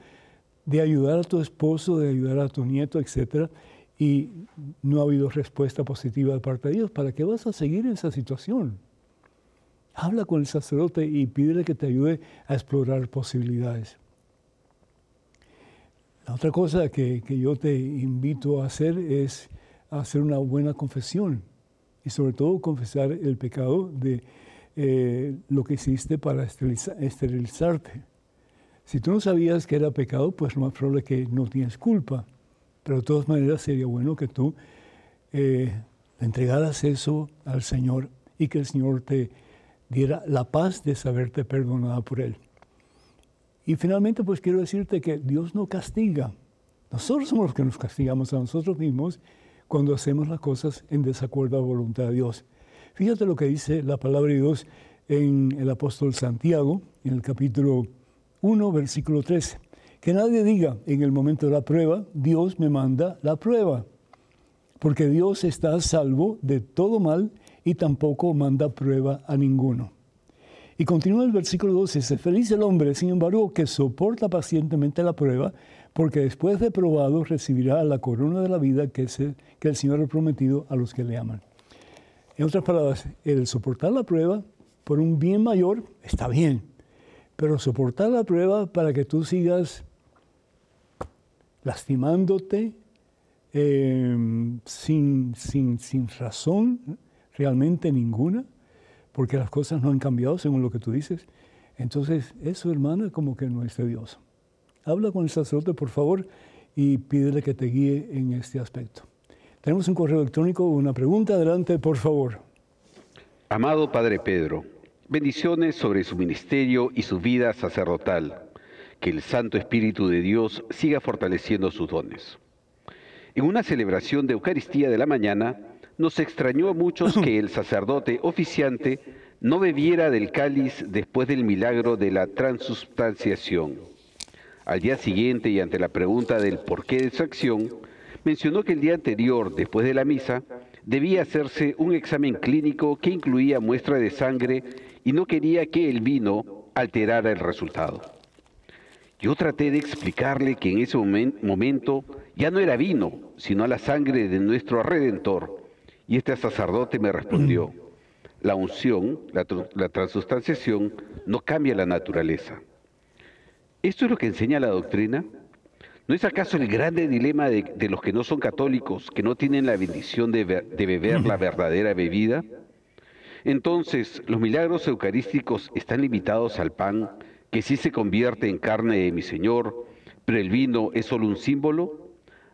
de ayudar a tu esposo, de ayudar a tu nieto, etc. Y no ha habido respuesta positiva de parte de Dios. ¿Para qué vas a seguir en esa situación? Habla con el sacerdote y pídele que te ayude a explorar posibilidades. La otra cosa que, que yo te invito a hacer es hacer una buena confesión y sobre todo confesar el pecado de eh, lo que hiciste para esterilizarte. Si tú no sabías que era pecado, pues lo más probable es que no tienes culpa. Pero de todas maneras sería bueno que tú eh, entregaras eso al Señor y que el Señor te diera la paz de saberte perdonada por Él. Y finalmente, pues quiero decirte que Dios no castiga. Nosotros somos los que nos castigamos a nosotros mismos cuando hacemos las cosas en desacuerdo a la voluntad de Dios. Fíjate lo que dice la palabra de Dios en el apóstol Santiago, en el capítulo 1, versículo 13. Que nadie diga en el momento de la prueba, Dios me manda la prueba, porque Dios está a salvo de todo mal y tampoco manda prueba a ninguno. Y continúa el versículo 12, dice, feliz el hombre, sin embargo, que soporta pacientemente la prueba, porque después de probado recibirá la corona de la vida que, que el Señor ha prometido a los que le aman. En otras palabras, el soportar la prueba por un bien mayor está bien, pero soportar la prueba para que tú sigas lastimándote em, sin, sin, sin razón realmente ninguna, porque las cosas no han cambiado según lo que tú dices. Entonces, eso, hermana, como que no es de Dios. Habla con el sacerdote, por favor, y pídele que te guíe en este aspecto. Tenemos un correo electrónico, una pregunta. Adelante, por favor. Amado Padre Pedro, bendiciones sobre su ministerio y su vida sacerdotal. Que el Santo Espíritu de Dios siga fortaleciendo sus dones. En una celebración de Eucaristía de la mañana, nos extrañó a muchos que el sacerdote oficiante no bebiera del cáliz después del milagro de la transubstanciación. Al día siguiente y ante la pregunta del porqué de su acción, mencionó que el día anterior, después de la misa, debía hacerse un examen clínico que incluía muestra de sangre y no quería que el vino alterara el resultado. Yo traté de explicarle que en ese momento ya no era vino, sino la sangre de nuestro Redentor. Y este sacerdote me respondió, la unción, la, la transustanciación, no cambia la naturaleza. ¿Esto es lo que enseña la doctrina? ¿No es acaso el grande dilema de, los que no son católicos, que no tienen la bendición de, de beber la verdadera bebida? Entonces, ¿los milagros eucarísticos están limitados al pan, que sí se convierte en carne de mi Señor, pero el vino es solo un símbolo?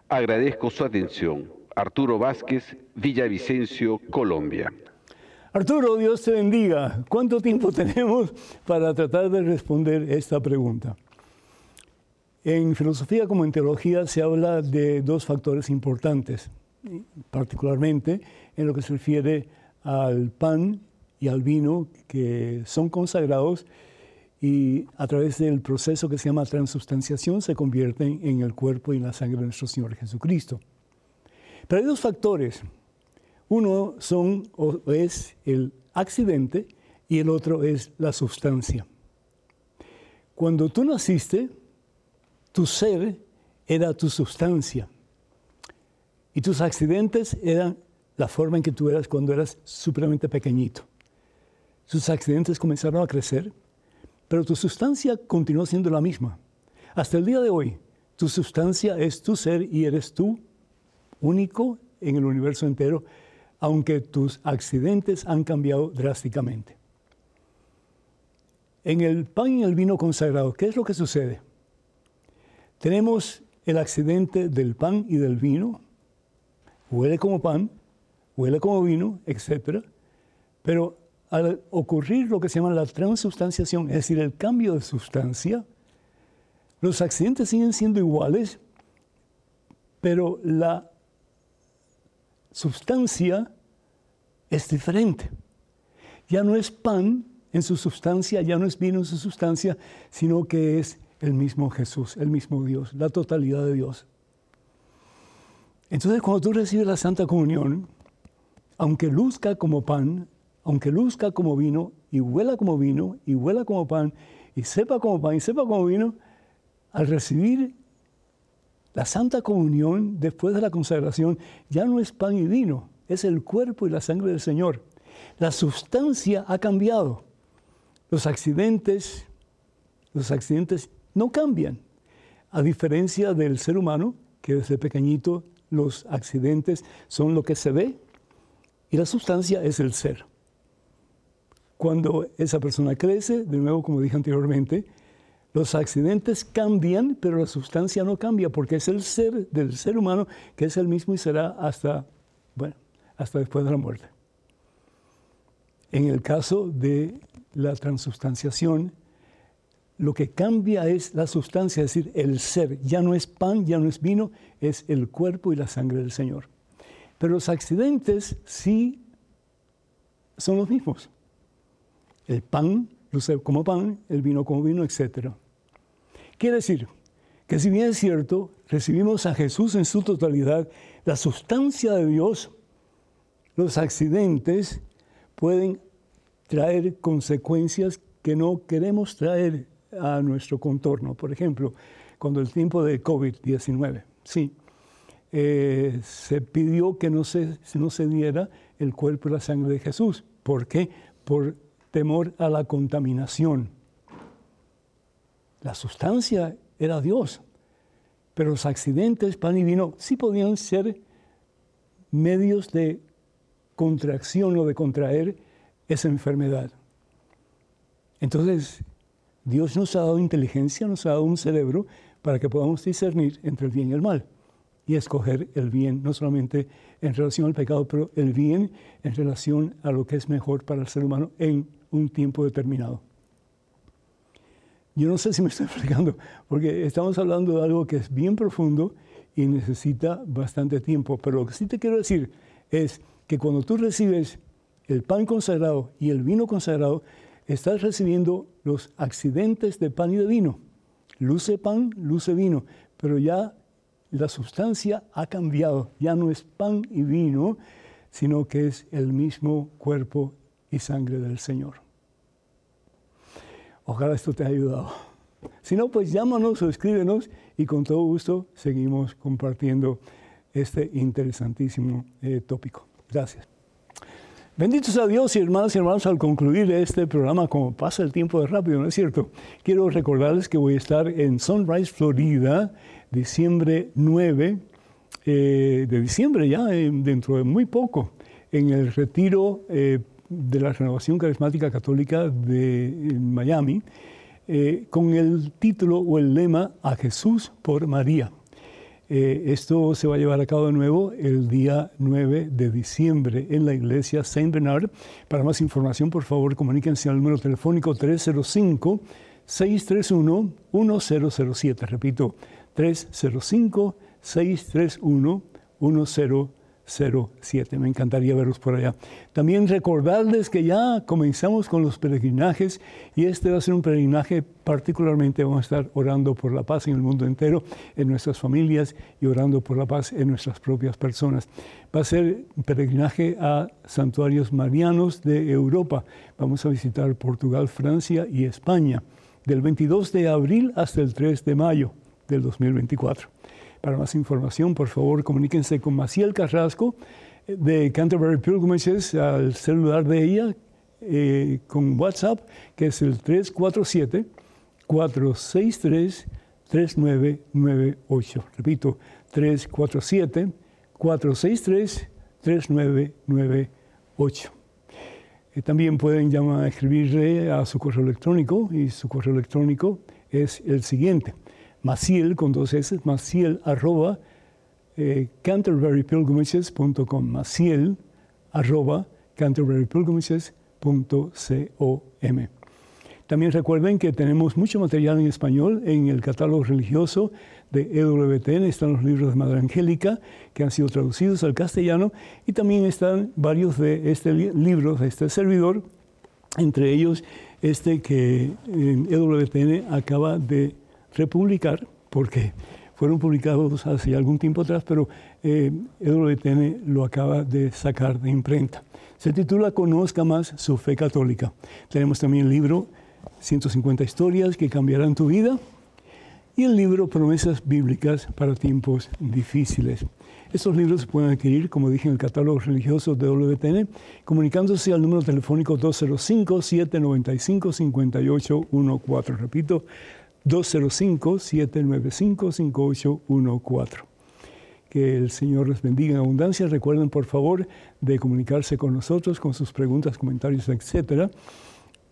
Agradezco su atención. Arturo Vázquez, Villavicencio, Colombia. Arturo, Dios te bendiga. ¿Cuánto tiempo tenemos para tratar de responder esta pregunta? En filosofía como en teología se habla de dos factores importantes, particularmente en lo que se refiere al pan y al vino que son consagrados y a través del proceso que se llama transubstanciación se convierten en el cuerpo y la sangre de nuestro Señor Jesucristo. Pero hay dos factores. Uno son, es el accidente y el otro es la sustancia. Cuando tú naciste, tu ser era tu sustancia. Y tus accidentes eran la forma en que tú eras cuando eras supremamente pequeñito. Tus accidentes comenzaron a crecer, pero tu sustancia continuó siendo la misma. Hasta el día de hoy, tu sustancia es tu ser y eres tú único en el universo entero, aunque tus accidentes han cambiado drásticamente. En el pan y el vino consagrado, ¿qué es lo que sucede? Tenemos el accidente del pan y del vino, huele como pan, huele como vino, etc. Pero al ocurrir lo que se llama la transubstanciación, es decir, el cambio de sustancia, los accidentes siguen siendo iguales, pero la sustancia es diferente. Ya no es pan en su sustancia, ya no es vino en su sustancia, sino que es el mismo Jesús, el mismo Dios, la totalidad de Dios. Entonces cuando tú recibes la Santa Comunión, aunque luzca como pan, aunque luzca como vino, y huela como vino, y huela como pan, y sepa como pan, y sepa como vino, al recibir la Santa Comunión después de la consagración, ya no es pan y vino, es el cuerpo y la sangre del Señor. La sustancia ha cambiado. Los accidentes, los accidentes no cambian. A diferencia del ser humano, que desde pequeñito los accidentes son lo que se ve y la sustancia es el ser. Cuando esa persona crece, de nuevo como dije anteriormente, los accidentes cambian, pero la sustancia no cambia porque es el ser del ser humano que es el mismo y será hasta, bueno, hasta después de la muerte. En el caso de la transubstanciación, lo que cambia es la sustancia, es decir, el ser. Ya no es pan, ya no es vino, es el cuerpo y la sangre del Señor. Pero los accidentes sí son los mismos. El pan luce como pan, el vino como vino, etc. Quiere decir que si bien es cierto, recibimos a Jesús en su totalidad, la sustancia de Dios, los accidentes pueden traer consecuencias que no queremos traer a nuestro contorno. Por ejemplo, cuando el tiempo de COVID-19, sí, eh, se pidió que no se, no se diera el cuerpo y la sangre de Jesús. ¿Por qué? Por temor a la contaminación. La sustancia era Dios, pero los accidentes, pan y vino, sí podían ser medios de contracción o de contraer esa enfermedad. Entonces, Dios nos ha dado inteligencia, nos ha dado un cerebro para que podamos discernir entre el bien y el mal y escoger el bien, no solamente en relación al pecado, pero el bien en relación a lo que es mejor para el ser humano en un tiempo determinado. Yo no sé si me estoy explicando, porque estamos hablando de algo que es bien profundo y necesita bastante tiempo, pero lo que sí te quiero decir es que cuando tú recibes el pan consagrado y el vino consagrado, estás recibiendo los accidentes de pan y de vino. Luce pan, luce vino, pero ya la sustancia ha cambiado, ya no es pan y vino, sino que es el mismo cuerpo y sangre del Señor. Ojalá esto te haya ayudado. Si no, pues llámanos o escríbenos y con todo gusto seguimos compartiendo este interesantísimo eh, tópico. Gracias. Benditos a Dios y hermanos y hermanos, al concluir este programa, como pasa el tiempo de rápido, ¿no es cierto? Quiero recordarles que voy a estar en Sunrise, Florida, diciembre 9 eh, de diciembre ya, eh, dentro de muy poco, en el retiro eh, de la Renovación Carismática Católica de Miami, con el título o el lema A Jesús por María. Eh, esto se va a llevar a cabo de nuevo el día 9 de diciembre en la iglesia Saint Bernard. Para más información, por favor, comuníquense al número telefónico 305-631-1007. Repito, 305-631-1007. 07. Me encantaría verlos por allá. También recordarles que ya comenzamos con los peregrinajes y este va a ser un peregrinaje particularmente vamos a estar orando por la paz en el mundo entero, en nuestras familias y orando por la paz en nuestras propias personas. Va a ser un peregrinaje a santuarios marianos de Europa. Vamos a visitar Portugal, Francia y España del 22 de abril hasta el 3 de mayo del 2024. Para más información, por favor, comuníquense con Maciel Carrasco eh, de Canterbury Pilgrimages al celular de ella eh, con WhatsApp, que es el 347-463-3998. Repito, 347-463-3998. Eh, también pueden llamar, escribirle a su correo electrónico y su correo electrónico es el siguiente Maciel con dos S, Maciel arroba eh, canterburypilgrimages.com, Maciel arroba canterburypilgrimages.com. También recuerden que tenemos mucho material en español en el catálogo religioso de EWTN. Están los libros de Madre Angélica que han sido traducidos al castellano y también están varios de este libros de este servidor, entre ellos este que EWTN acaba de republicar porque fueron publicados hace algún tiempo atrás, pero eh, lo acaba de sacar de imprenta. Se titula Conozca más su fe católica. Tenemos también el libro 150 historias que cambiarán tu vida y el libro Promesas Bíblicas para tiempos difíciles. Estos libros se pueden adquirir, como dije, en el catálogo religioso de WTN, comunicándose al número telefónico 205-795-5814. Repito, 205-795-5814. Que el Señor les bendiga en abundancia. Recuerden, por favor, de comunicarse con nosotros con sus preguntas, comentarios, etc.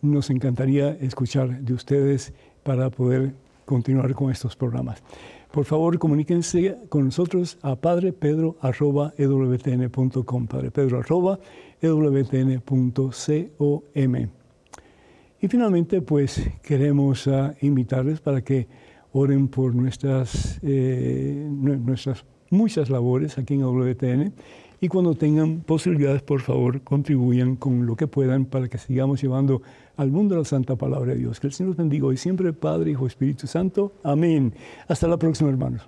Nos encantaría escuchar de ustedes para poder continuar con estos programas. Por favor, comuníquense con nosotros a padrepedro.ewtn.com, padrepedro.ewtn.com. Y finalmente, pues queremos ah, invitarles para que oren por nuestras, eh, nuestras muchas labores aquí en WTN y cuando tengan posibilidades, por favor, contribuyan con lo que puedan para que sigamos llevando al mundo la santa palabra de Dios. Que el Señor los bendiga hoy siempre, Padre, Hijo, Espíritu Santo. Amén. Hasta la próxima, hermanos.